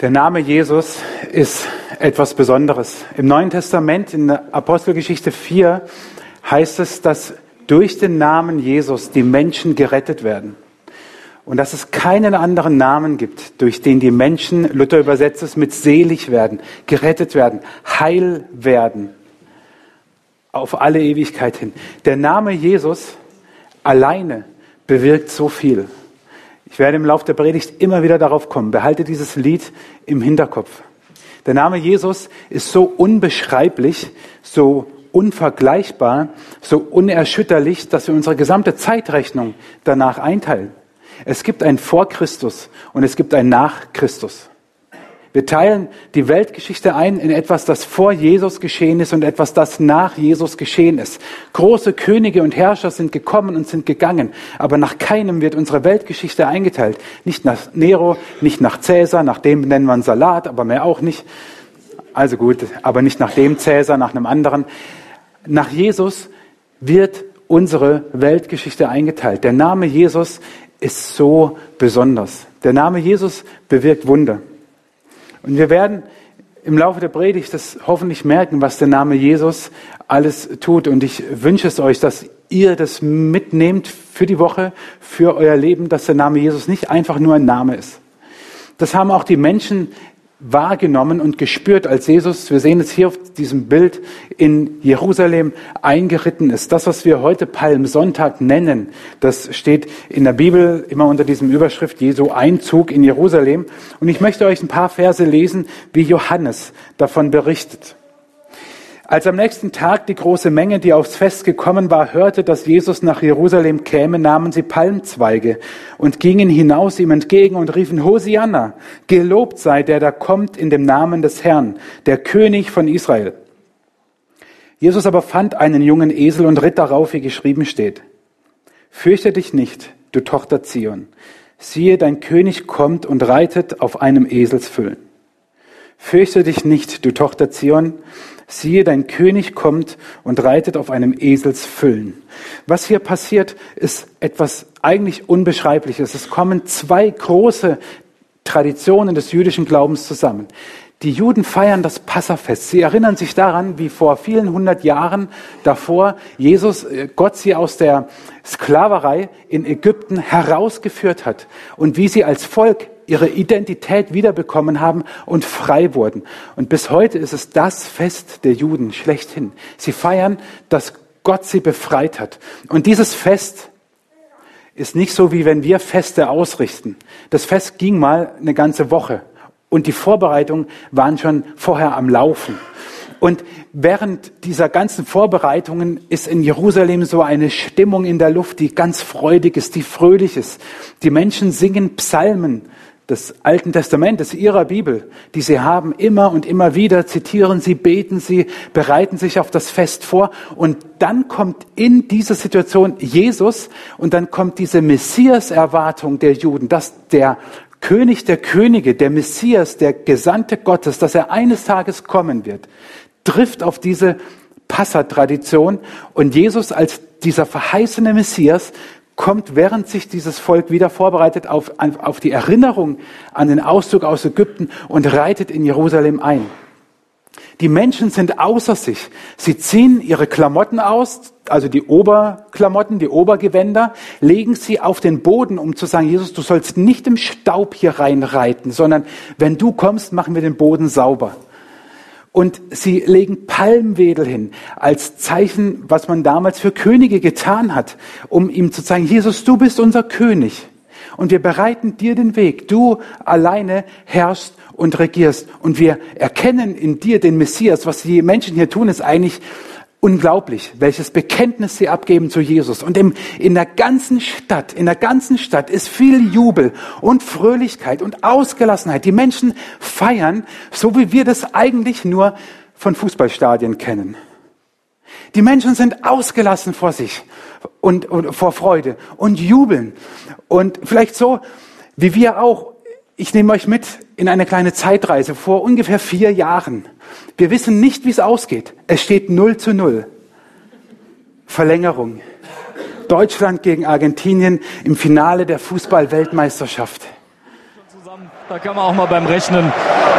Der Name Jesus ist etwas Besonderes. Im Neuen Testament, in der Apostelgeschichte 4, heißt es, dass durch den Namen Jesus die Menschen gerettet werden. Und dass es keinen anderen Namen gibt, durch den die Menschen, Luther übersetzt es mit selig werden, gerettet werden, heil werden, auf alle Ewigkeit hin. Der Name Jesus alleine bewirkt so viel. Ich werde im Laufe der Predigt immer wieder darauf kommen. Behalte dieses Lied im Hinterkopf. Der Name Jesus ist so unbeschreiblich, so unvergleichbar, so unerschütterlich, dass wir unsere gesamte Zeitrechnung danach einteilen. Es gibt ein Vor Christus und es gibt ein Nach Christus. Wir teilen die Weltgeschichte ein in etwas, das vor Jesus geschehen ist und etwas, das nach Jesus geschehen ist. Große Könige und Herrscher sind gekommen und sind gegangen, aber nach keinem wird unsere Weltgeschichte eingeteilt. Nicht nach Nero, nicht nach Cäsar, nach dem nennen wir Salat, aber mehr auch nicht. Also gut, aber nicht nach dem Cäsar, nach einem anderen. Nach Jesus wird unsere Weltgeschichte eingeteilt. Der Name Jesus ist so besonders. Der Name Jesus bewirkt Wunder. Und wir werden im Laufe der Predigt das hoffentlich merken, was der Name Jesus alles tut. Und ich wünsche es euch, dass ihr das mitnehmt für die Woche, für euer Leben, dass der Name Jesus nicht einfach nur ein Name ist. Das haben auch die Menschen wahrgenommen und gespürt, als Jesus, wir sehen es hier auf diesem Bild, in Jerusalem eingeritten ist. Das, was wir heute Palmsonntag nennen, das steht in der Bibel immer unter diesem Überschrift Jesu Einzug in Jerusalem. Und ich möchte euch ein paar Verse lesen, wie Johannes davon berichtet. Als am nächsten Tag die große Menge, die aufs Fest gekommen war, hörte, dass Jesus nach Jerusalem käme, nahmen sie Palmzweige und gingen hinaus ihm entgegen und riefen, Hosianna, gelobt sei der, der kommt in dem Namen des Herrn, der König von Israel. Jesus aber fand einen jungen Esel und ritt darauf, wie geschrieben steht. Fürchte dich nicht, du Tochter Zion. Siehe, dein König kommt und reitet auf einem Eselsfüllen. Fürchte dich nicht, du Tochter Zion siehe, dein König kommt und reitet auf einem Eselsfüllen. Was hier passiert, ist etwas eigentlich Unbeschreibliches. Es kommen zwei große Traditionen des jüdischen Glaubens zusammen. Die Juden feiern das Passafest. Sie erinnern sich daran, wie vor vielen hundert Jahren davor Jesus, äh, Gott sie aus der Sklaverei in Ägypten herausgeführt hat und wie sie als Volk ihre Identität wiederbekommen haben und frei wurden. Und bis heute ist es das Fest der Juden schlechthin. Sie feiern, dass Gott sie befreit hat. Und dieses Fest ist nicht so, wie wenn wir Feste ausrichten. Das Fest ging mal eine ganze Woche und die Vorbereitungen waren schon vorher am Laufen. Und während dieser ganzen Vorbereitungen ist in Jerusalem so eine Stimmung in der Luft, die ganz freudig ist, die fröhlich ist. Die Menschen singen Psalmen des Alten Testamentes, ihrer Bibel, die sie haben, immer und immer wieder zitieren sie, beten sie, bereiten sich auf das Fest vor. Und dann kommt in dieser Situation Jesus und dann kommt diese Messias-Erwartung der Juden, dass der König der Könige, der Messias, der Gesandte Gottes, dass er eines Tages kommen wird, trifft auf diese Passatradition und Jesus als dieser verheißene Messias kommt, während sich dieses Volk wieder vorbereitet auf, auf die Erinnerung an den Auszug aus Ägypten und reitet in Jerusalem ein. Die Menschen sind außer sich. Sie ziehen ihre Klamotten aus, also die Oberklamotten, die Obergewänder, legen sie auf den Boden, um zu sagen, Jesus, du sollst nicht im Staub hier reinreiten, sondern wenn du kommst, machen wir den Boden sauber. Und sie legen Palmwedel hin als Zeichen, was man damals für Könige getan hat, um ihm zu zeigen, Jesus, du bist unser König. Und wir bereiten dir den Weg. Du alleine herrschst und regierst. Und wir erkennen in dir den Messias. Was die Menschen hier tun, ist eigentlich unglaublich, welches Bekenntnis sie abgeben zu Jesus. Und im, in der ganzen Stadt, in der ganzen Stadt ist viel Jubel und Fröhlichkeit und Ausgelassenheit. Die Menschen feiern, so wie wir das eigentlich nur von Fußballstadien kennen. Die Menschen sind ausgelassen vor sich und, und vor Freude und jubeln. Und vielleicht so, wie wir auch ich nehme euch mit in eine kleine Zeitreise vor ungefähr vier Jahren. Wir wissen nicht, wie es ausgeht. Es steht 0 zu 0. Verlängerung. Deutschland gegen Argentinien im Finale der Fußball-Weltmeisterschaft. Da kann man auch mal beim Rechnen,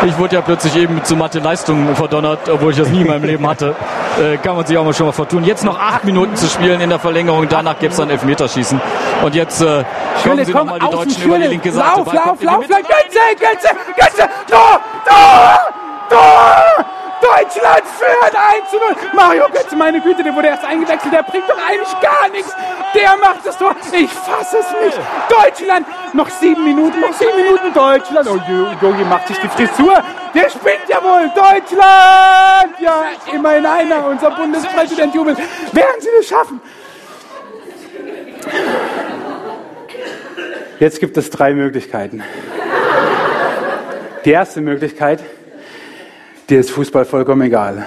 ich wurde ja plötzlich eben zu Mathe-Leistungen verdonnert, obwohl ich das nie in meinem Leben hatte, äh, kann man sich auch mal schon mal vertun. Jetzt noch acht Minuten zu spielen in der Verlängerung, danach gibt es dann Elfmeterschießen. Und jetzt äh, kommen sie nochmal die Deutschen über die linke Seite. Lauf, lauf, lauf, lauf, Götze, Götze, Götze, Tor, Tor, Tor! Deutschland führt 1 zu 0. Mario Götze, meine Güte, der wurde erst eingewechselt. Der bringt doch eigentlich gar nichts. Der macht das Tor. Ich fasse es nicht. Deutschland, noch sieben Minuten, noch sieben Minuten Deutschland. Oh, Jogi macht sich die Frisur. Der spinnt ja wohl. Deutschland! Ja, immerhin einer. Unser Bundespräsident jubelt. Werden Sie das schaffen? Jetzt gibt es drei Möglichkeiten. Die erste Möglichkeit, dir ist Fußball vollkommen egal.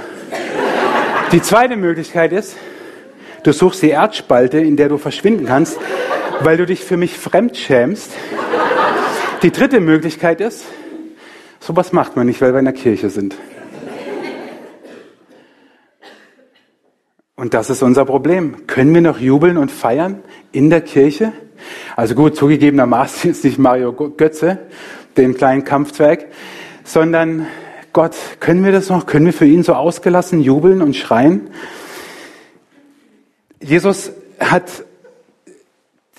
Die zweite Möglichkeit ist, du suchst die Erdspalte, in der du verschwinden kannst, weil du dich für mich fremd schämst. Die dritte Möglichkeit ist, sowas macht man nicht, weil wir in der Kirche sind. Und das ist unser Problem. Können wir noch jubeln und feiern in der Kirche? Also gut, zugegebenermaßen ist nicht Mario Götze, den kleinen Kampfzweig, sondern Gott, können wir das noch? Können wir für ihn so ausgelassen jubeln und schreien? Jesus hat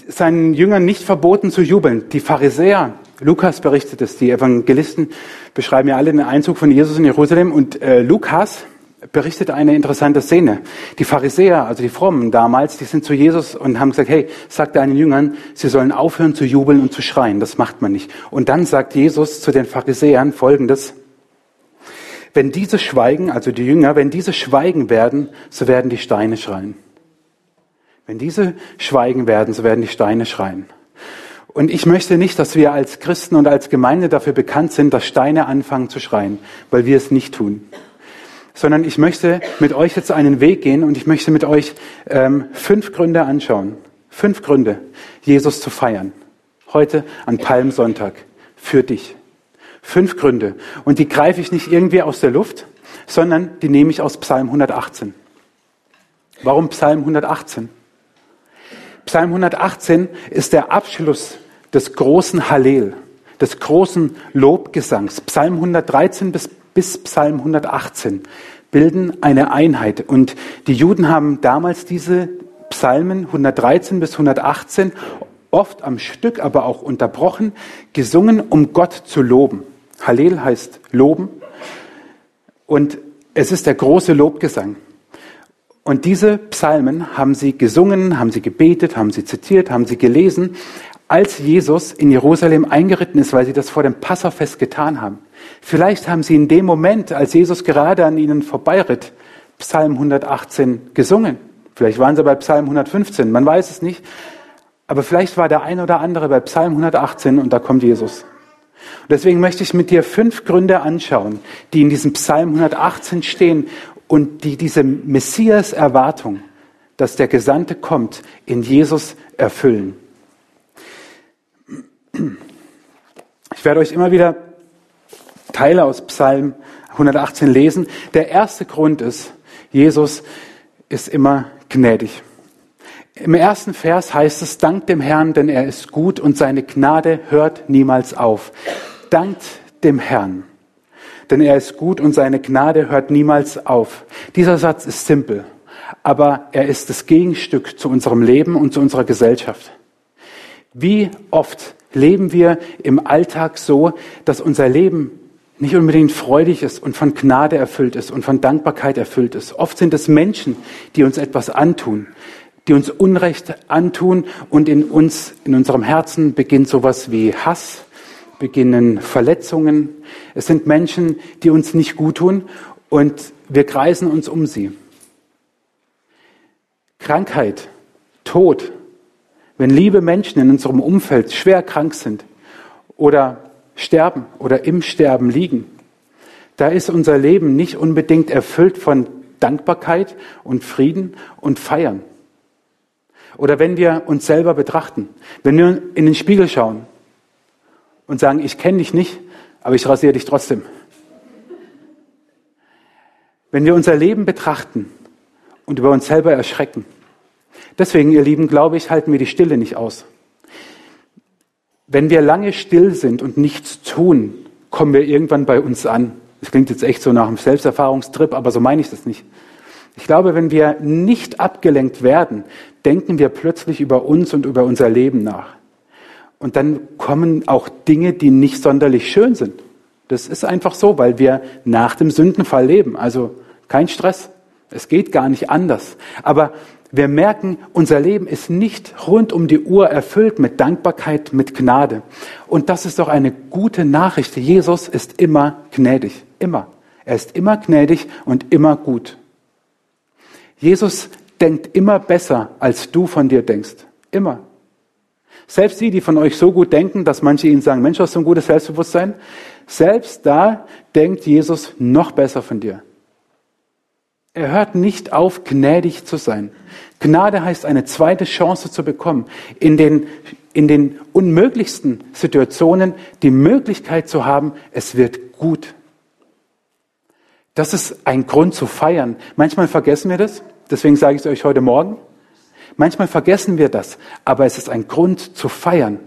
seinen Jüngern nicht verboten zu jubeln. Die Pharisäer, Lukas berichtet es, die Evangelisten beschreiben ja alle den Einzug von Jesus in Jerusalem und äh, Lukas berichtet eine interessante Szene. Die Pharisäer, also die Frommen damals, die sind zu Jesus und haben gesagt, hey, sag deinen Jüngern, sie sollen aufhören zu jubeln und zu schreien. Das macht man nicht. Und dann sagt Jesus zu den Pharisäern Folgendes, wenn diese schweigen, also die Jünger, wenn diese schweigen werden, so werden die Steine schreien. Wenn diese schweigen werden, so werden die Steine schreien. Und ich möchte nicht, dass wir als Christen und als Gemeinde dafür bekannt sind, dass Steine anfangen zu schreien, weil wir es nicht tun. Sondern ich möchte mit euch jetzt einen Weg gehen und ich möchte mit euch ähm, fünf Gründe anschauen. Fünf Gründe, Jesus zu feiern. Heute an Palmsonntag. Für dich. Fünf Gründe. Und die greife ich nicht irgendwie aus der Luft, sondern die nehme ich aus Psalm 118. Warum Psalm 118? Psalm 118 ist der Abschluss des großen Hallel, des großen Lobgesangs. Psalm 113 bis, bis Psalm 118 bilden eine Einheit. Und die Juden haben damals diese Psalmen 113 bis 118 oft am Stück, aber auch unterbrochen, gesungen, um Gott zu loben. Hallel heißt loben und es ist der große Lobgesang. Und diese Psalmen haben sie gesungen, haben sie gebetet, haben sie zitiert, haben sie gelesen, als Jesus in Jerusalem eingeritten ist, weil sie das vor dem Passafest getan haben. Vielleicht haben sie in dem Moment, als Jesus gerade an ihnen vorbeiritt, Psalm 118 gesungen. Vielleicht waren sie bei Psalm 115, man weiß es nicht. Aber vielleicht war der ein oder andere bei Psalm 118 und da kommt Jesus. Und deswegen möchte ich mit dir fünf Gründe anschauen, die in diesem Psalm 118 stehen und die diese Messias-Erwartung, dass der Gesandte kommt, in Jesus erfüllen. Ich werde euch immer wieder Teile aus Psalm 118 lesen. Der erste Grund ist, Jesus ist immer gnädig. Im ersten Vers heißt es, dankt dem Herrn, denn er ist gut und seine Gnade hört niemals auf. Dankt dem Herrn, denn er ist gut und seine Gnade hört niemals auf. Dieser Satz ist simpel, aber er ist das Gegenstück zu unserem Leben und zu unserer Gesellschaft. Wie oft leben wir im Alltag so, dass unser Leben nicht unbedingt freudig ist und von Gnade erfüllt ist und von Dankbarkeit erfüllt ist. Oft sind es Menschen, die uns etwas antun, die uns Unrecht antun und in uns, in unserem Herzen beginnt sowas wie Hass, beginnen Verletzungen. Es sind Menschen, die uns nicht gut tun und wir kreisen uns um sie. Krankheit, Tod, wenn liebe Menschen in unserem Umfeld schwer krank sind oder sterben oder im Sterben liegen, da ist unser Leben nicht unbedingt erfüllt von Dankbarkeit und Frieden und Feiern. Oder wenn wir uns selber betrachten, wenn wir in den Spiegel schauen und sagen, ich kenne dich nicht, aber ich rasiere dich trotzdem. Wenn wir unser Leben betrachten und über uns selber erschrecken. Deswegen, ihr Lieben, glaube ich, halten wir die Stille nicht aus. Wenn wir lange still sind und nichts tun, kommen wir irgendwann bei uns an. Das klingt jetzt echt so nach einem Selbsterfahrungstrip, aber so meine ich das nicht. Ich glaube, wenn wir nicht abgelenkt werden, denken wir plötzlich über uns und über unser Leben nach. Und dann kommen auch Dinge, die nicht sonderlich schön sind. Das ist einfach so, weil wir nach dem Sündenfall leben. Also kein Stress. Es geht gar nicht anders. Aber wir merken, unser Leben ist nicht rund um die Uhr erfüllt mit Dankbarkeit, mit Gnade. Und das ist doch eine gute Nachricht. Jesus ist immer gnädig. Immer. Er ist immer gnädig und immer gut. Jesus denkt immer besser, als du von dir denkst. Immer. Selbst die, die von euch so gut denken, dass manche ihnen sagen, Mensch, hast du ein gutes Selbstbewusstsein? Selbst da denkt Jesus noch besser von dir. Er hört nicht auf, gnädig zu sein. Gnade heißt, eine zweite Chance zu bekommen, in den, in den unmöglichsten Situationen die Möglichkeit zu haben, es wird gut. Das ist ein Grund zu feiern. Manchmal vergessen wir das, deswegen sage ich es euch heute Morgen. Manchmal vergessen wir das, aber es ist ein Grund zu feiern,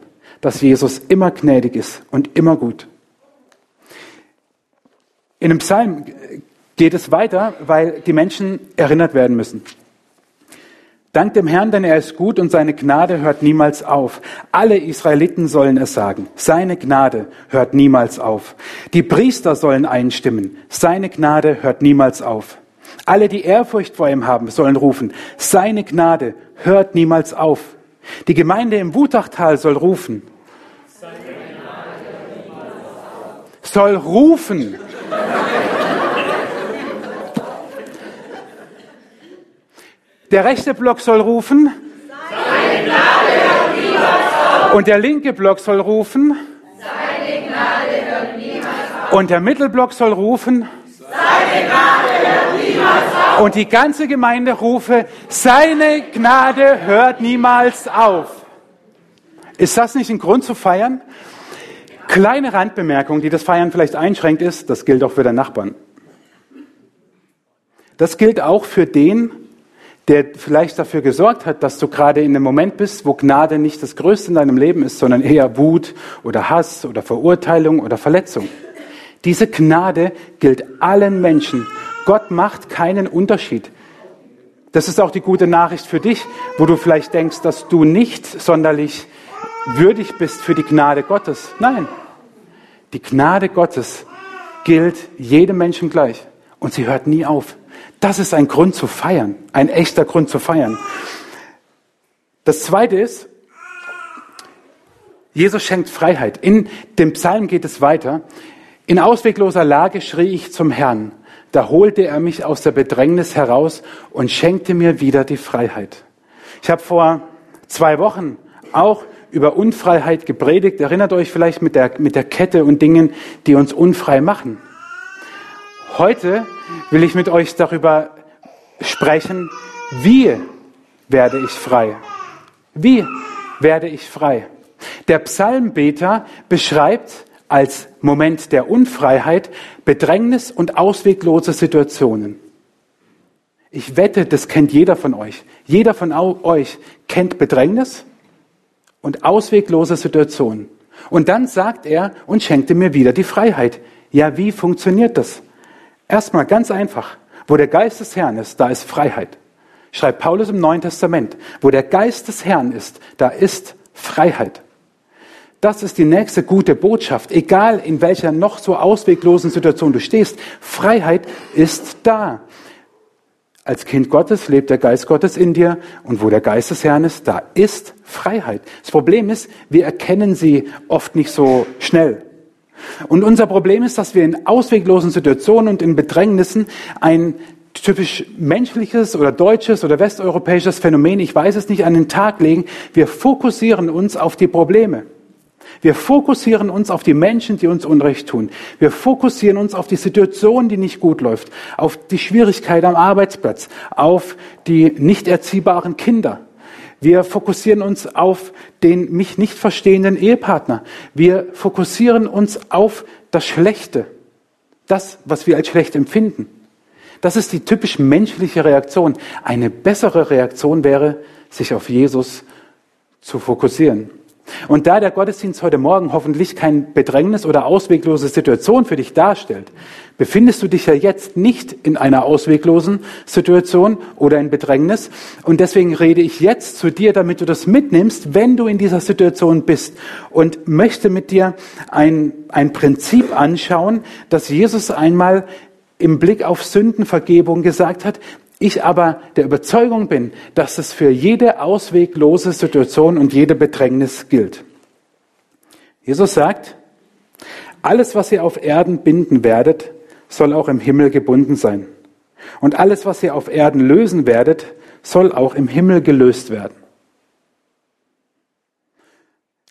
dass Jesus immer gnädig ist und immer gut. In dem Psalm geht es weiter, weil die Menschen erinnert werden müssen. Dank dem Herrn, denn er ist gut und seine Gnade hört niemals auf. Alle Israeliten sollen es sagen. Seine Gnade hört niemals auf. Die Priester sollen einstimmen. Seine Gnade hört niemals auf. Alle, die Ehrfurcht vor ihm haben, sollen rufen. Seine Gnade hört niemals auf. Die Gemeinde im Wutachtal soll rufen. Soll rufen. Der rechte Block soll rufen. Seine Gnade hört niemals auf. Und der linke Block soll rufen. Seine Gnade hört niemals auf. Und der Mittelblock soll rufen. Seine Gnade hört niemals auf. Und die ganze Gemeinde rufe, seine Gnade hört niemals auf. Ist das nicht ein Grund zu feiern? Kleine Randbemerkung, die das Feiern vielleicht einschränkt, ist, das gilt auch für den Nachbarn. Das gilt auch für den, der vielleicht dafür gesorgt hat, dass du gerade in einem Moment bist, wo Gnade nicht das Größte in deinem Leben ist, sondern eher Wut oder Hass oder Verurteilung oder Verletzung. Diese Gnade gilt allen Menschen. Gott macht keinen Unterschied. Das ist auch die gute Nachricht für dich, wo du vielleicht denkst, dass du nicht sonderlich würdig bist für die Gnade Gottes. Nein, die Gnade Gottes gilt jedem Menschen gleich und sie hört nie auf. Das ist ein Grund zu feiern, ein echter Grund zu feiern. Das Zweite ist, Jesus schenkt Freiheit. In dem Psalm geht es weiter. In auswegloser Lage schrie ich zum Herrn. Da holte er mich aus der Bedrängnis heraus und schenkte mir wieder die Freiheit. Ich habe vor zwei Wochen auch über Unfreiheit gepredigt. Erinnert euch vielleicht mit der, mit der Kette und Dingen, die uns unfrei machen. Heute will ich mit euch darüber sprechen, wie werde ich frei? Wie werde ich frei? Der Psalmbeter beschreibt als Moment der Unfreiheit Bedrängnis und ausweglose Situationen. Ich wette, das kennt jeder von euch. Jeder von euch kennt Bedrängnis und ausweglose Situationen. Und dann sagt er und schenkte mir wieder die Freiheit. Ja, wie funktioniert das? Erstmal ganz einfach. Wo der Geist des Herrn ist, da ist Freiheit. Schreibt Paulus im Neuen Testament. Wo der Geist des Herrn ist, da ist Freiheit. Das ist die nächste gute Botschaft. Egal in welcher noch so ausweglosen Situation du stehst, Freiheit ist da. Als Kind Gottes lebt der Geist Gottes in dir und wo der Geist des Herrn ist, da ist Freiheit. Das Problem ist, wir erkennen sie oft nicht so schnell. Und unser Problem ist, dass wir in ausweglosen Situationen und in Bedrängnissen ein typisch menschliches oder deutsches oder westeuropäisches Phänomen, ich weiß es nicht, an den Tag legen. Wir fokussieren uns auf die Probleme. Wir fokussieren uns auf die Menschen, die uns Unrecht tun. Wir fokussieren uns auf die Situation, die nicht gut läuft, auf die Schwierigkeit am Arbeitsplatz, auf die nicht erziehbaren Kinder. Wir fokussieren uns auf den mich nicht verstehenden Ehepartner. Wir fokussieren uns auf das Schlechte, das, was wir als schlecht empfinden. Das ist die typisch menschliche Reaktion. Eine bessere Reaktion wäre, sich auf Jesus zu fokussieren. Und da der Gottesdienst heute Morgen hoffentlich kein Bedrängnis oder ausweglose Situation für dich darstellt, befindest du dich ja jetzt nicht in einer ausweglosen Situation oder in Bedrängnis. Und deswegen rede ich jetzt zu dir, damit du das mitnimmst, wenn du in dieser Situation bist. Und möchte mit dir ein, ein Prinzip anschauen, das Jesus einmal im Blick auf Sündenvergebung gesagt hat, ich aber der Überzeugung bin, dass es für jede ausweglose Situation und jede Bedrängnis gilt. Jesus sagt, alles, was ihr auf Erden binden werdet, soll auch im Himmel gebunden sein. Und alles, was ihr auf Erden lösen werdet, soll auch im Himmel gelöst werden.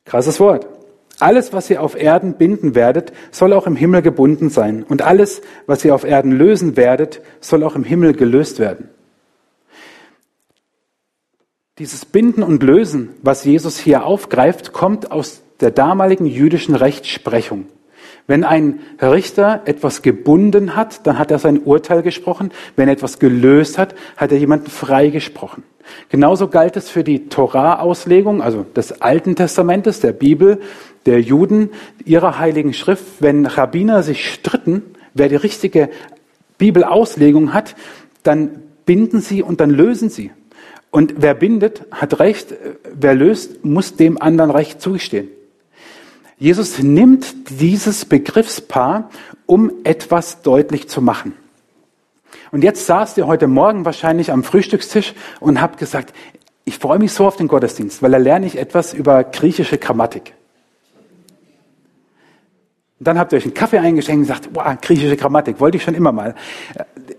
Krasses Wort. Alles, was ihr auf Erden binden werdet, soll auch im Himmel gebunden sein. Und alles, was ihr auf Erden lösen werdet, soll auch im Himmel gelöst werden. Dieses Binden und Lösen, was Jesus hier aufgreift, kommt aus der damaligen jüdischen Rechtsprechung. Wenn ein Richter etwas gebunden hat, dann hat er sein Urteil gesprochen. Wenn er etwas gelöst hat, hat er jemanden freigesprochen. Genauso galt es für die Torah-Auslegung, also des Alten Testamentes, der Bibel, der Juden, ihrer heiligen Schrift. Wenn Rabbiner sich stritten, wer die richtige Bibelauslegung hat, dann binden sie und dann lösen sie. Und wer bindet, hat Recht. Wer löst, muss dem anderen Recht zugestehen. Jesus nimmt dieses Begriffspaar, um etwas deutlich zu machen. Und jetzt saßt ihr heute Morgen wahrscheinlich am Frühstückstisch und habt gesagt, ich freue mich so auf den Gottesdienst, weil da lerne ich etwas über griechische Grammatik. Und dann habt ihr euch einen Kaffee eingeschenkt und gesagt, wow, griechische Grammatik, wollte ich schon immer mal.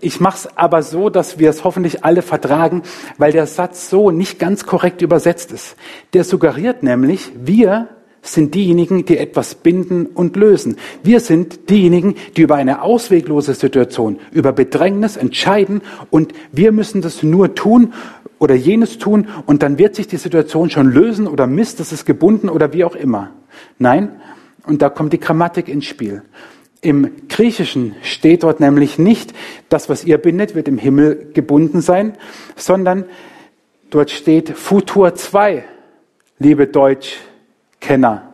Ich mache es aber so, dass wir es hoffentlich alle vertragen, weil der Satz so nicht ganz korrekt übersetzt ist. Der suggeriert nämlich, wir sind diejenigen, die etwas binden und lösen. Wir sind diejenigen, die über eine ausweglose Situation, über Bedrängnis entscheiden und wir müssen das nur tun oder jenes tun und dann wird sich die Situation schon lösen oder Mist, das ist gebunden oder wie auch immer. Nein, und da kommt die Grammatik ins Spiel. Im Griechischen steht dort nämlich nicht, das, was ihr bindet, wird im Himmel gebunden sein, sondern dort steht Futur 2, liebe Deutsch, Kenner.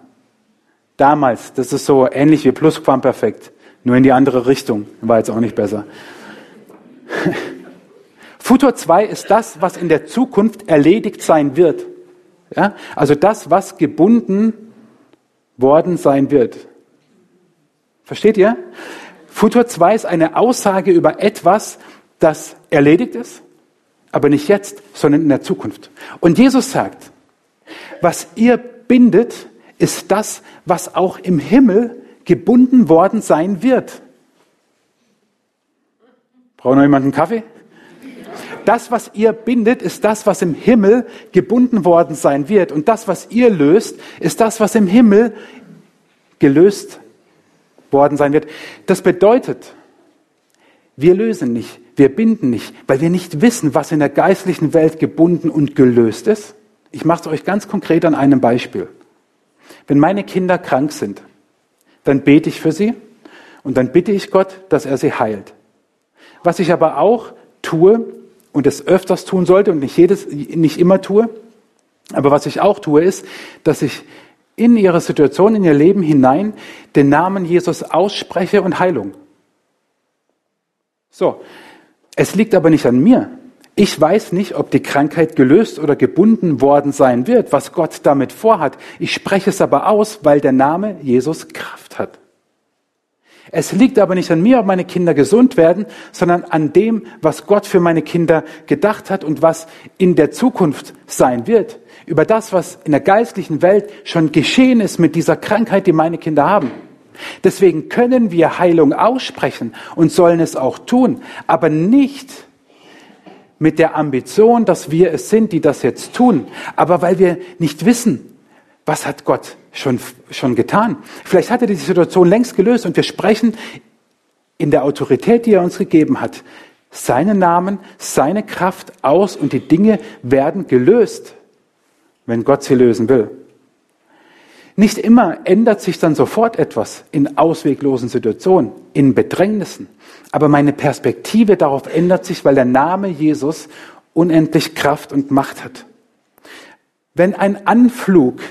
Damals, das ist so ähnlich wie Plusquamperfekt, nur in die andere Richtung. War jetzt auch nicht besser. Futur 2 ist das, was in der Zukunft erledigt sein wird. Ja? Also das, was gebunden worden sein wird. Versteht ihr? Futur 2 ist eine Aussage über etwas, das erledigt ist, aber nicht jetzt, sondern in der Zukunft. Und Jesus sagt, was ihr bindet, ist das, was auch im Himmel gebunden worden sein wird. Braucht noch jemand einen Kaffee? Das, was ihr bindet, ist das, was im Himmel gebunden worden sein wird. Und das, was ihr löst, ist das, was im Himmel gelöst worden sein wird. Das bedeutet, wir lösen nicht, wir binden nicht, weil wir nicht wissen, was in der geistlichen Welt gebunden und gelöst ist. Ich mache es euch ganz konkret an einem Beispiel. Wenn meine Kinder krank sind, dann bete ich für sie und dann bitte ich Gott, dass er sie heilt. Was ich aber auch tue und es öfters tun sollte und nicht jedes, nicht immer tue, aber was ich auch tue, ist, dass ich in ihre Situation, in ihr Leben hinein den Namen Jesus ausspreche und Heilung. So. Es liegt aber nicht an mir. Ich weiß nicht, ob die Krankheit gelöst oder gebunden worden sein wird, was Gott damit vorhat. Ich spreche es aber aus, weil der Name Jesus Kraft hat. Es liegt aber nicht an mir, ob meine Kinder gesund werden, sondern an dem, was Gott für meine Kinder gedacht hat und was in der Zukunft sein wird. Über das, was in der geistlichen Welt schon geschehen ist mit dieser Krankheit, die meine Kinder haben. Deswegen können wir Heilung aussprechen und sollen es auch tun, aber nicht mit der Ambition, dass wir es sind, die das jetzt tun, aber weil wir nicht wissen, was hat Gott schon, schon getan. Vielleicht hat er die Situation längst gelöst und wir sprechen in der Autorität, die er uns gegeben hat, seinen Namen, seine Kraft aus und die Dinge werden gelöst, wenn Gott sie lösen will. Nicht immer ändert sich dann sofort etwas in ausweglosen Situationen, in Bedrängnissen. Aber meine Perspektive darauf ändert sich, weil der Name Jesus unendlich Kraft und Macht hat. Wenn ein Anflug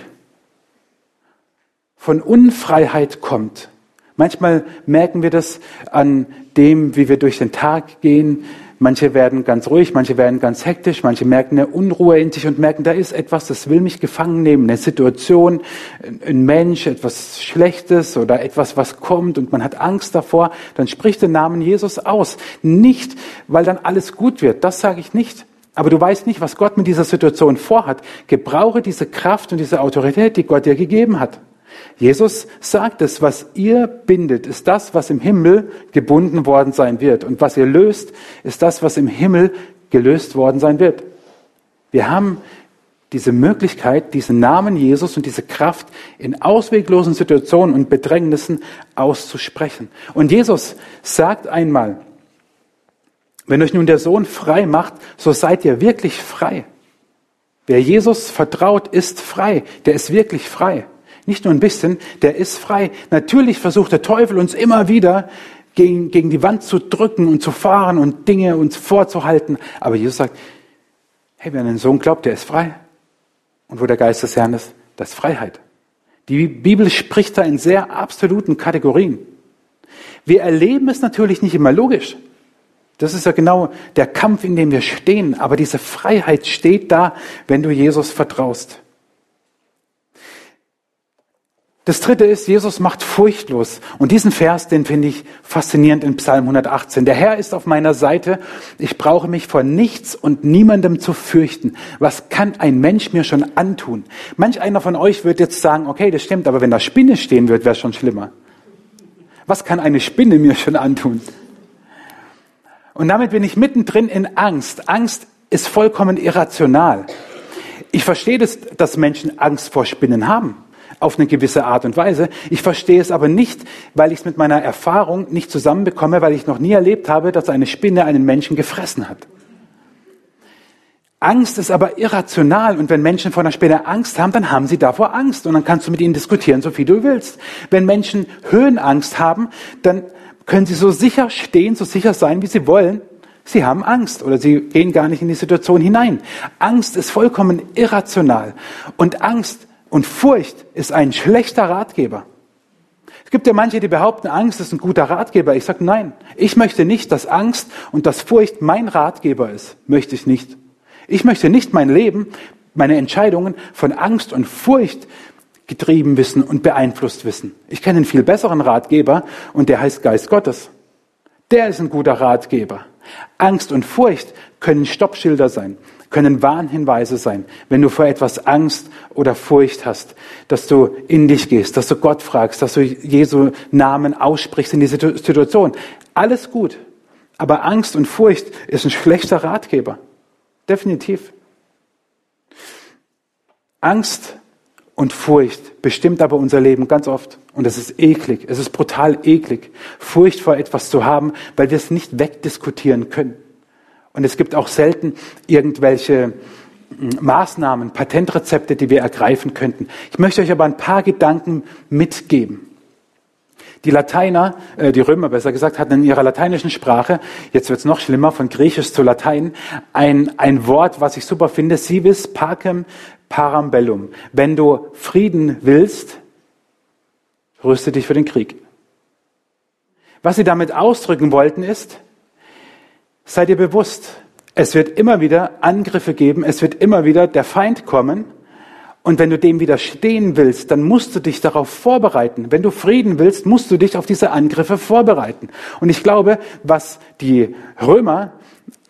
von Unfreiheit kommt. Manchmal merken wir das an dem, wie wir durch den Tag gehen. Manche werden ganz ruhig, manche werden ganz hektisch, manche merken eine Unruhe in sich und merken, da ist etwas, das will mich gefangen nehmen, eine Situation, ein Mensch, etwas Schlechtes oder etwas, was kommt und man hat Angst davor. Dann spricht den Namen Jesus aus. Nicht, weil dann alles gut wird, das sage ich nicht. Aber du weißt nicht, was Gott mit dieser Situation vorhat. Gebrauche diese Kraft und diese Autorität, die Gott dir gegeben hat. Jesus sagt es, was ihr bindet, ist das, was im Himmel gebunden worden sein wird. Und was ihr löst, ist das, was im Himmel gelöst worden sein wird. Wir haben diese Möglichkeit, diesen Namen Jesus und diese Kraft in ausweglosen Situationen und Bedrängnissen auszusprechen. Und Jesus sagt einmal, wenn euch nun der Sohn frei macht, so seid ihr wirklich frei. Wer Jesus vertraut, ist frei. Der ist wirklich frei. Nicht nur ein bisschen, der ist frei. Natürlich versucht der Teufel uns immer wieder gegen, gegen die Wand zu drücken und zu fahren und Dinge uns vorzuhalten. Aber Jesus sagt, hey, wer an den Sohn glaubt, der ist frei. Und wo der Geist des Herrn ist, das ist Freiheit. Die Bibel spricht da in sehr absoluten Kategorien. Wir erleben es natürlich nicht immer logisch. Das ist ja genau der Kampf, in dem wir stehen. Aber diese Freiheit steht da, wenn du Jesus vertraust. Das dritte ist, Jesus macht furchtlos. Und diesen Vers, den finde ich faszinierend in Psalm 118. Der Herr ist auf meiner Seite. Ich brauche mich vor nichts und niemandem zu fürchten. Was kann ein Mensch mir schon antun? Manch einer von euch wird jetzt sagen, okay, das stimmt, aber wenn da Spinne stehen wird, wäre es schon schlimmer. Was kann eine Spinne mir schon antun? Und damit bin ich mittendrin in Angst. Angst ist vollkommen irrational. Ich verstehe das, dass Menschen Angst vor Spinnen haben auf eine gewisse Art und Weise. Ich verstehe es aber nicht, weil ich es mit meiner Erfahrung nicht zusammenbekomme, weil ich noch nie erlebt habe, dass eine Spinne einen Menschen gefressen hat. Angst ist aber irrational und wenn Menschen vor einer Spinne Angst haben, dann haben sie davor Angst und dann kannst du mit ihnen diskutieren, so viel du willst. Wenn Menschen Höhenangst haben, dann können sie so sicher stehen, so sicher sein, wie sie wollen. Sie haben Angst oder sie gehen gar nicht in die Situation hinein. Angst ist vollkommen irrational und Angst und Furcht ist ein schlechter Ratgeber. Es gibt ja manche, die behaupten, Angst ist ein guter Ratgeber. Ich sage nein. Ich möchte nicht, dass Angst und dass Furcht mein Ratgeber ist. Möchte ich nicht. Ich möchte nicht mein Leben, meine Entscheidungen von Angst und Furcht getrieben wissen und beeinflusst wissen. Ich kenne einen viel besseren Ratgeber und der heißt Geist Gottes. Der ist ein guter Ratgeber. Angst und Furcht können Stoppschilder sein können Warnhinweise sein, wenn du vor etwas Angst oder Furcht hast, dass du in dich gehst, dass du Gott fragst, dass du Jesu Namen aussprichst in diese Situation. Alles gut. Aber Angst und Furcht ist ein schlechter Ratgeber. Definitiv. Angst und Furcht bestimmt aber unser Leben ganz oft. Und es ist eklig. Es ist brutal eklig, Furcht vor etwas zu haben, weil wir es nicht wegdiskutieren können. Und es gibt auch selten irgendwelche hm, Maßnahmen, Patentrezepte, die wir ergreifen könnten. Ich möchte euch aber ein paar Gedanken mitgeben. Die Lateiner, äh, die Römer besser gesagt, hatten in ihrer lateinischen Sprache, jetzt wird's noch schlimmer, von Griechisch zu Latein, ein, ein Wort, was ich super finde, civis pacem parambellum. Wenn du Frieden willst, rüste dich für den Krieg. Was sie damit ausdrücken wollten ist, Seid ihr bewusst, es wird immer wieder Angriffe geben, es wird immer wieder der Feind kommen. Und wenn du dem widerstehen willst, dann musst du dich darauf vorbereiten. Wenn du Frieden willst, musst du dich auf diese Angriffe vorbereiten. Und ich glaube, was die Römer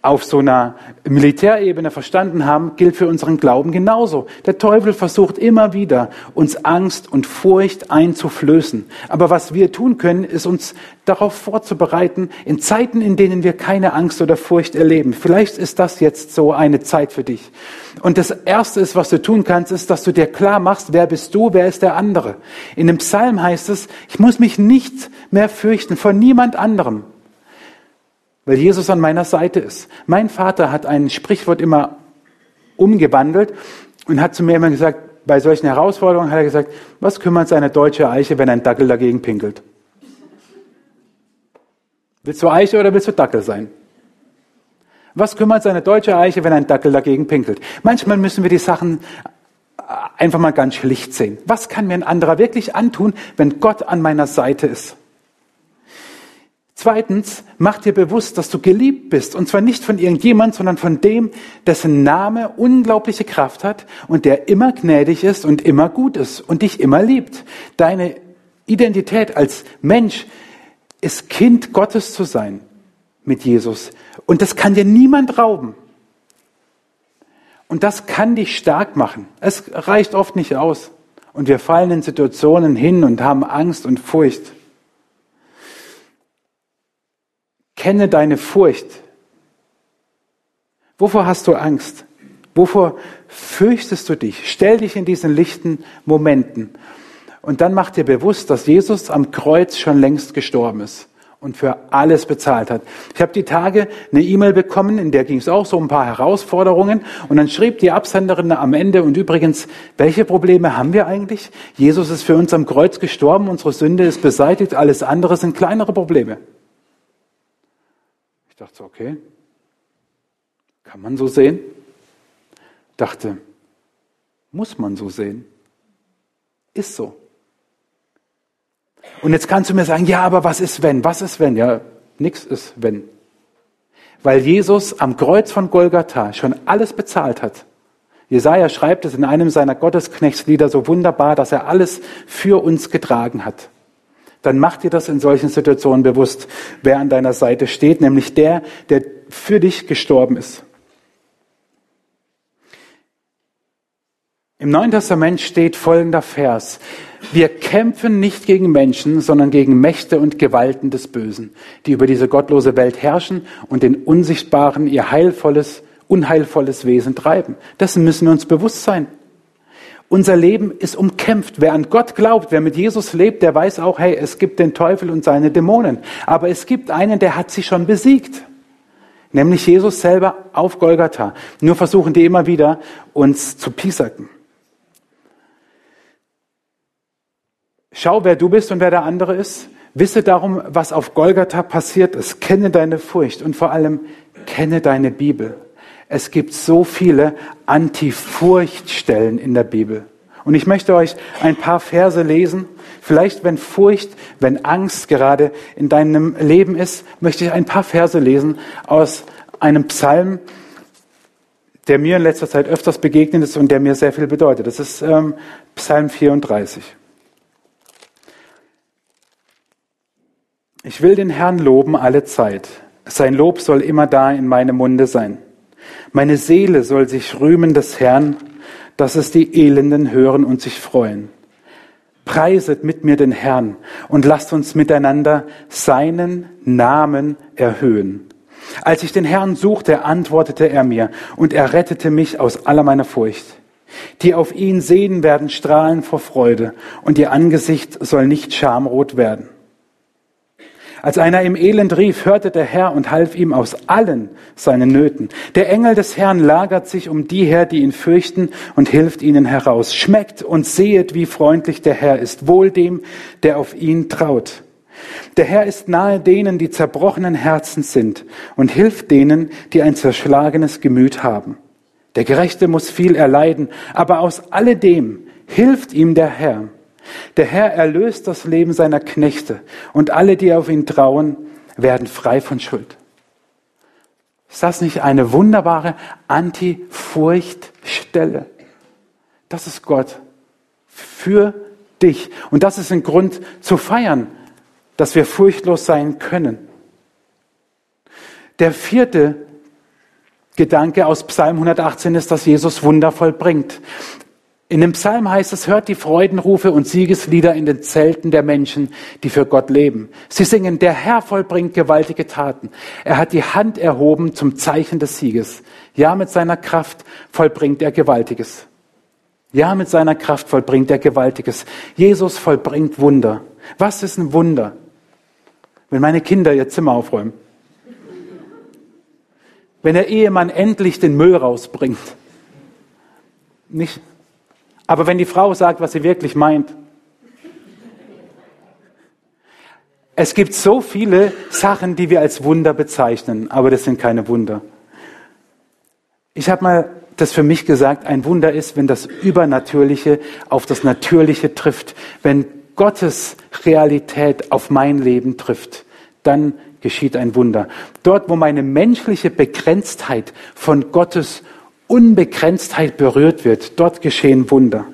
auf so einer Militärebene verstanden haben, gilt für unseren Glauben genauso. Der Teufel versucht immer wieder, uns Angst und Furcht einzuflößen. Aber was wir tun können, ist uns darauf vorzubereiten, in Zeiten, in denen wir keine Angst oder Furcht erleben. Vielleicht ist das jetzt so eine Zeit für dich. Und das Erste ist, was du tun kannst, ist, dass du dir klar machst, wer bist du, wer ist der andere. In dem Psalm heißt es, ich muss mich nicht mehr fürchten vor niemand anderem weil Jesus an meiner Seite ist. Mein Vater hat ein Sprichwort immer umgewandelt und hat zu mir immer gesagt, bei solchen Herausforderungen hat er gesagt, was kümmert seine deutsche Eiche, wenn ein Dackel dagegen pinkelt? Willst du Eiche oder willst du Dackel sein? Was kümmert seine deutsche Eiche, wenn ein Dackel dagegen pinkelt? Manchmal müssen wir die Sachen einfach mal ganz schlicht sehen. Was kann mir ein anderer wirklich antun, wenn Gott an meiner Seite ist? Zweitens, mach dir bewusst, dass du geliebt bist. Und zwar nicht von irgendjemand, sondern von dem, dessen Name unglaubliche Kraft hat und der immer gnädig ist und immer gut ist und dich immer liebt. Deine Identität als Mensch ist Kind Gottes zu sein mit Jesus. Und das kann dir niemand rauben. Und das kann dich stark machen. Es reicht oft nicht aus. Und wir fallen in Situationen hin und haben Angst und Furcht. Kenne deine Furcht. Wovor hast du Angst? Wovor fürchtest du dich? Stell dich in diesen lichten Momenten. Und dann mach dir bewusst, dass Jesus am Kreuz schon längst gestorben ist und für alles bezahlt hat. Ich habe die Tage eine E-Mail bekommen, in der ging es auch so um ein paar Herausforderungen. Und dann schrieb die Absenderin am Ende, und übrigens, welche Probleme haben wir eigentlich? Jesus ist für uns am Kreuz gestorben, unsere Sünde ist beseitigt, alles andere sind kleinere Probleme. Ich dachte, okay, kann man so sehen? Dachte, muss man so sehen? Ist so. Und jetzt kannst du mir sagen, ja, aber was ist wenn? Was ist wenn? Ja, nichts ist wenn. Weil Jesus am Kreuz von Golgatha schon alles bezahlt hat. Jesaja schreibt es in einem seiner Gottesknechtslieder so wunderbar, dass er alles für uns getragen hat. Dann mach dir das in solchen Situationen bewusst, wer an deiner Seite steht, nämlich der, der für dich gestorben ist. Im Neuen Testament steht folgender Vers. Wir kämpfen nicht gegen Menschen, sondern gegen Mächte und Gewalten des Bösen, die über diese gottlose Welt herrschen und den Unsichtbaren ihr heilvolles, unheilvolles Wesen treiben. Dessen müssen wir uns bewusst sein. Unser Leben ist umkämpft. Wer an Gott glaubt, wer mit Jesus lebt, der weiß auch, hey, es gibt den Teufel und seine Dämonen. Aber es gibt einen, der hat sie schon besiegt. Nämlich Jesus selber auf Golgatha. Nur versuchen die immer wieder, uns zu piesacken. Schau, wer du bist und wer der andere ist. Wisse darum, was auf Golgatha passiert ist. Kenne deine Furcht und vor allem kenne deine Bibel. Es gibt so viele Anti-Furcht-Stellen in der Bibel. Und ich möchte euch ein paar Verse lesen. Vielleicht, wenn Furcht, wenn Angst gerade in deinem Leben ist, möchte ich ein paar Verse lesen aus einem Psalm, der mir in letzter Zeit öfters begegnet ist und der mir sehr viel bedeutet. Das ist ähm, Psalm 34. Ich will den Herrn loben alle Zeit. Sein Lob soll immer da in meinem Munde sein. Meine Seele soll sich rühmen des Herrn, dass es die Elenden hören und sich freuen. Preiset mit mir den Herrn und lasst uns miteinander seinen Namen erhöhen. Als ich den Herrn suchte, antwortete er mir und er rettete mich aus aller meiner Furcht. Die auf ihn sehen werden strahlen vor Freude und ihr Angesicht soll nicht schamrot werden. Als einer im Elend rief, hörte der Herr und half ihm aus allen seinen Nöten. Der Engel des Herrn lagert sich um die her, die ihn fürchten, und hilft ihnen heraus. Schmeckt und sehet, wie freundlich der Herr ist, wohl dem, der auf ihn traut. Der Herr ist nahe denen, die zerbrochenen Herzen sind, und hilft denen, die ein zerschlagenes Gemüt haben. Der Gerechte muss viel erleiden, aber aus alledem hilft ihm der Herr. Der Herr erlöst das Leben seiner Knechte und alle, die auf ihn trauen, werden frei von Schuld. Ist das nicht eine wunderbare Anti-Furcht-Stelle? Das ist Gott für dich. Und das ist ein Grund zu feiern, dass wir furchtlos sein können. Der vierte Gedanke aus Psalm 118 ist, dass Jesus Wunder vollbringt. In dem Psalm heißt es, hört die Freudenrufe und Siegeslieder in den Zelten der Menschen, die für Gott leben. Sie singen, der Herr vollbringt gewaltige Taten. Er hat die Hand erhoben zum Zeichen des Sieges. Ja, mit seiner Kraft vollbringt er Gewaltiges. Ja, mit seiner Kraft vollbringt er Gewaltiges. Jesus vollbringt Wunder. Was ist ein Wunder? Wenn meine Kinder ihr Zimmer aufräumen. Wenn der Ehemann endlich den Müll rausbringt. Nicht, aber wenn die Frau sagt, was sie wirklich meint, es gibt so viele Sachen, die wir als Wunder bezeichnen, aber das sind keine Wunder. Ich habe mal das für mich gesagt, ein Wunder ist, wenn das Übernatürliche auf das Natürliche trifft, wenn Gottes Realität auf mein Leben trifft, dann geschieht ein Wunder. Dort, wo meine menschliche Begrenztheit von Gottes Unbegrenztheit berührt wird, dort geschehen Wunder.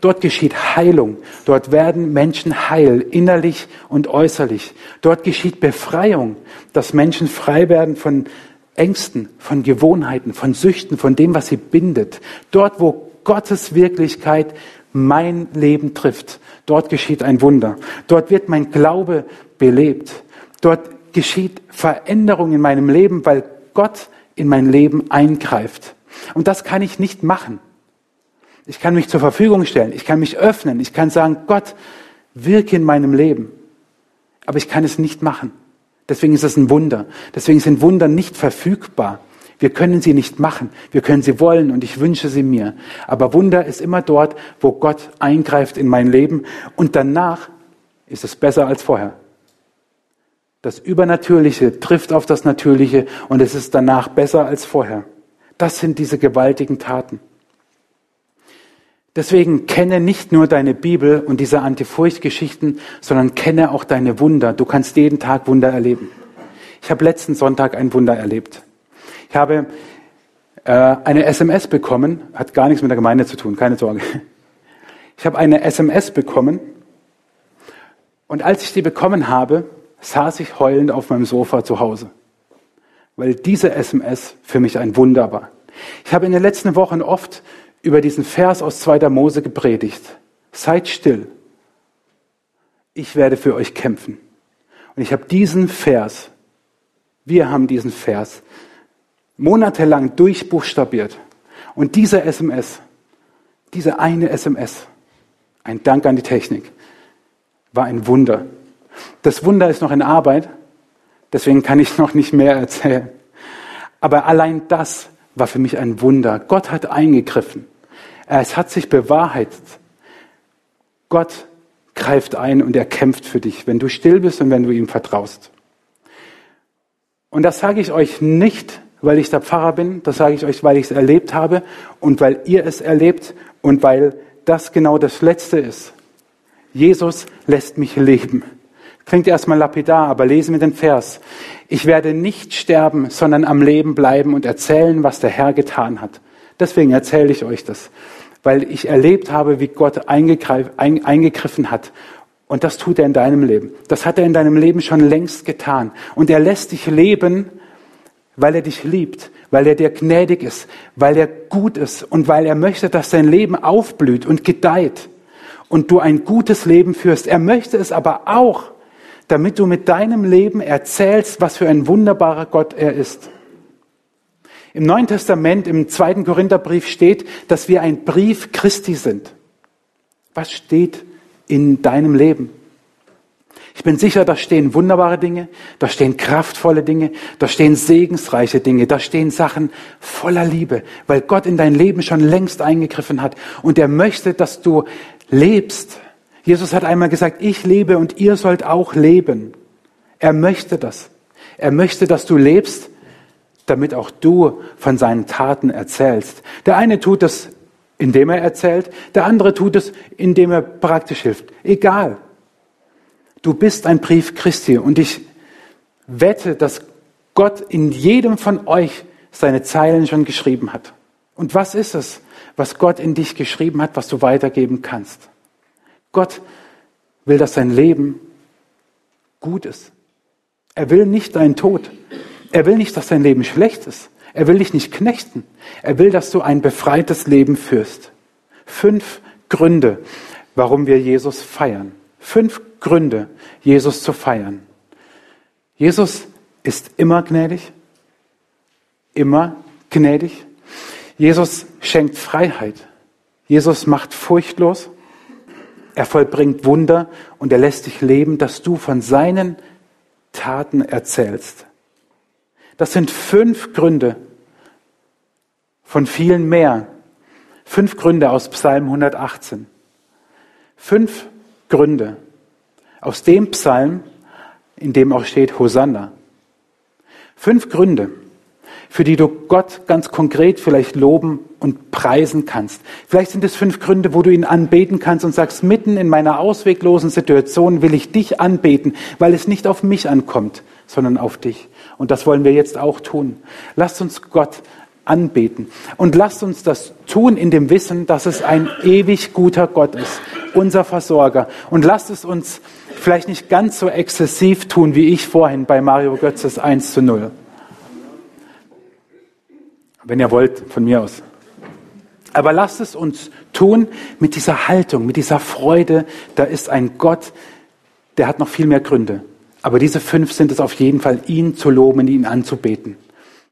Dort geschieht Heilung. Dort werden Menschen heil, innerlich und äußerlich. Dort geschieht Befreiung, dass Menschen frei werden von Ängsten, von Gewohnheiten, von Süchten, von dem, was sie bindet. Dort, wo Gottes Wirklichkeit mein Leben trifft, dort geschieht ein Wunder. Dort wird mein Glaube belebt. Dort geschieht Veränderung in meinem Leben, weil Gott in mein Leben eingreift. Und das kann ich nicht machen. Ich kann mich zur Verfügung stellen, ich kann mich öffnen, ich kann sagen, Gott, wirke in meinem Leben. Aber ich kann es nicht machen. Deswegen ist es ein Wunder. Deswegen sind Wunder nicht verfügbar. Wir können sie nicht machen. Wir können sie wollen und ich wünsche sie mir. Aber Wunder ist immer dort, wo Gott eingreift in mein Leben und danach ist es besser als vorher. Das Übernatürliche trifft auf das Natürliche und es ist danach besser als vorher. Das sind diese gewaltigen Taten. Deswegen kenne nicht nur deine Bibel und diese Antifurcht-Geschichten, sondern kenne auch deine Wunder. Du kannst jeden Tag Wunder erleben. Ich habe letzten Sonntag ein Wunder erlebt. Ich habe äh, eine SMS bekommen, hat gar nichts mit der Gemeinde zu tun, keine Sorge. Ich habe eine SMS bekommen und als ich die bekommen habe, saß ich heulend auf meinem Sofa zu Hause, weil diese SMS für mich ein Wunder war. Ich habe in den letzten Wochen oft über diesen Vers aus 2. Mose gepredigt. Seid still. Ich werde für euch kämpfen. Und ich habe diesen Vers, wir haben diesen Vers monatelang durchbuchstabiert. Und diese SMS, diese eine SMS, ein Dank an die Technik, war ein Wunder. Das Wunder ist noch in Arbeit, deswegen kann ich noch nicht mehr erzählen. Aber allein das war für mich ein Wunder. Gott hat eingegriffen. Es hat sich bewahrheitet. Gott greift ein und er kämpft für dich, wenn du still bist und wenn du ihm vertraust. Und das sage ich euch nicht, weil ich der Pfarrer bin, das sage ich euch, weil ich es erlebt habe und weil ihr es erlebt und weil das genau das Letzte ist. Jesus lässt mich leben. Klingt erstmal lapidar, aber lesen wir den Vers. Ich werde nicht sterben, sondern am Leben bleiben und erzählen, was der Herr getan hat. Deswegen erzähle ich euch das, weil ich erlebt habe, wie Gott eingegriffen hat. Und das tut er in deinem Leben. Das hat er in deinem Leben schon längst getan. Und er lässt dich leben, weil er dich liebt, weil er dir gnädig ist, weil er gut ist und weil er möchte, dass dein Leben aufblüht und gedeiht und du ein gutes Leben führst. Er möchte es aber auch, damit du mit deinem Leben erzählst, was für ein wunderbarer Gott er ist. Im Neuen Testament, im zweiten Korintherbrief steht, dass wir ein Brief Christi sind. Was steht in deinem Leben? Ich bin sicher, da stehen wunderbare Dinge, da stehen kraftvolle Dinge, da stehen segensreiche Dinge, da stehen Sachen voller Liebe, weil Gott in dein Leben schon längst eingegriffen hat und er möchte, dass du lebst. Jesus hat einmal gesagt, ich lebe und ihr sollt auch leben. Er möchte das. Er möchte, dass du lebst damit auch du von seinen Taten erzählst. Der eine tut es, indem er erzählt, der andere tut es, indem er praktisch hilft. Egal. Du bist ein Brief Christi und ich wette, dass Gott in jedem von euch seine Zeilen schon geschrieben hat. Und was ist es, was Gott in dich geschrieben hat, was du weitergeben kannst? Gott will, dass dein Leben gut ist. Er will nicht deinen Tod. Er will nicht, dass dein Leben schlecht ist. Er will dich nicht knechten. Er will, dass du ein befreites Leben führst. Fünf Gründe, warum wir Jesus feiern. Fünf Gründe, Jesus zu feiern. Jesus ist immer gnädig. Immer gnädig. Jesus schenkt Freiheit. Jesus macht furchtlos. Er vollbringt Wunder und er lässt dich leben, dass du von seinen Taten erzählst. Das sind fünf Gründe von vielen mehr. Fünf Gründe aus Psalm 118. Fünf Gründe aus dem Psalm, in dem auch steht Hosanna. Fünf Gründe, für die du Gott ganz konkret vielleicht loben und preisen kannst. Vielleicht sind es fünf Gründe, wo du ihn anbeten kannst und sagst, mitten in meiner ausweglosen Situation will ich dich anbeten, weil es nicht auf mich ankommt, sondern auf dich. Und das wollen wir jetzt auch tun. Lasst uns Gott anbeten. Und lasst uns das tun in dem Wissen, dass es ein ewig guter Gott ist, unser Versorger. Und lasst es uns vielleicht nicht ganz so exzessiv tun, wie ich vorhin bei Mario Götzes 1 zu 0. Wenn ihr wollt, von mir aus. Aber lasst es uns tun mit dieser Haltung, mit dieser Freude. Da ist ein Gott, der hat noch viel mehr Gründe. Aber diese fünf sind es auf jeden Fall, ihn zu loben, ihn anzubeten.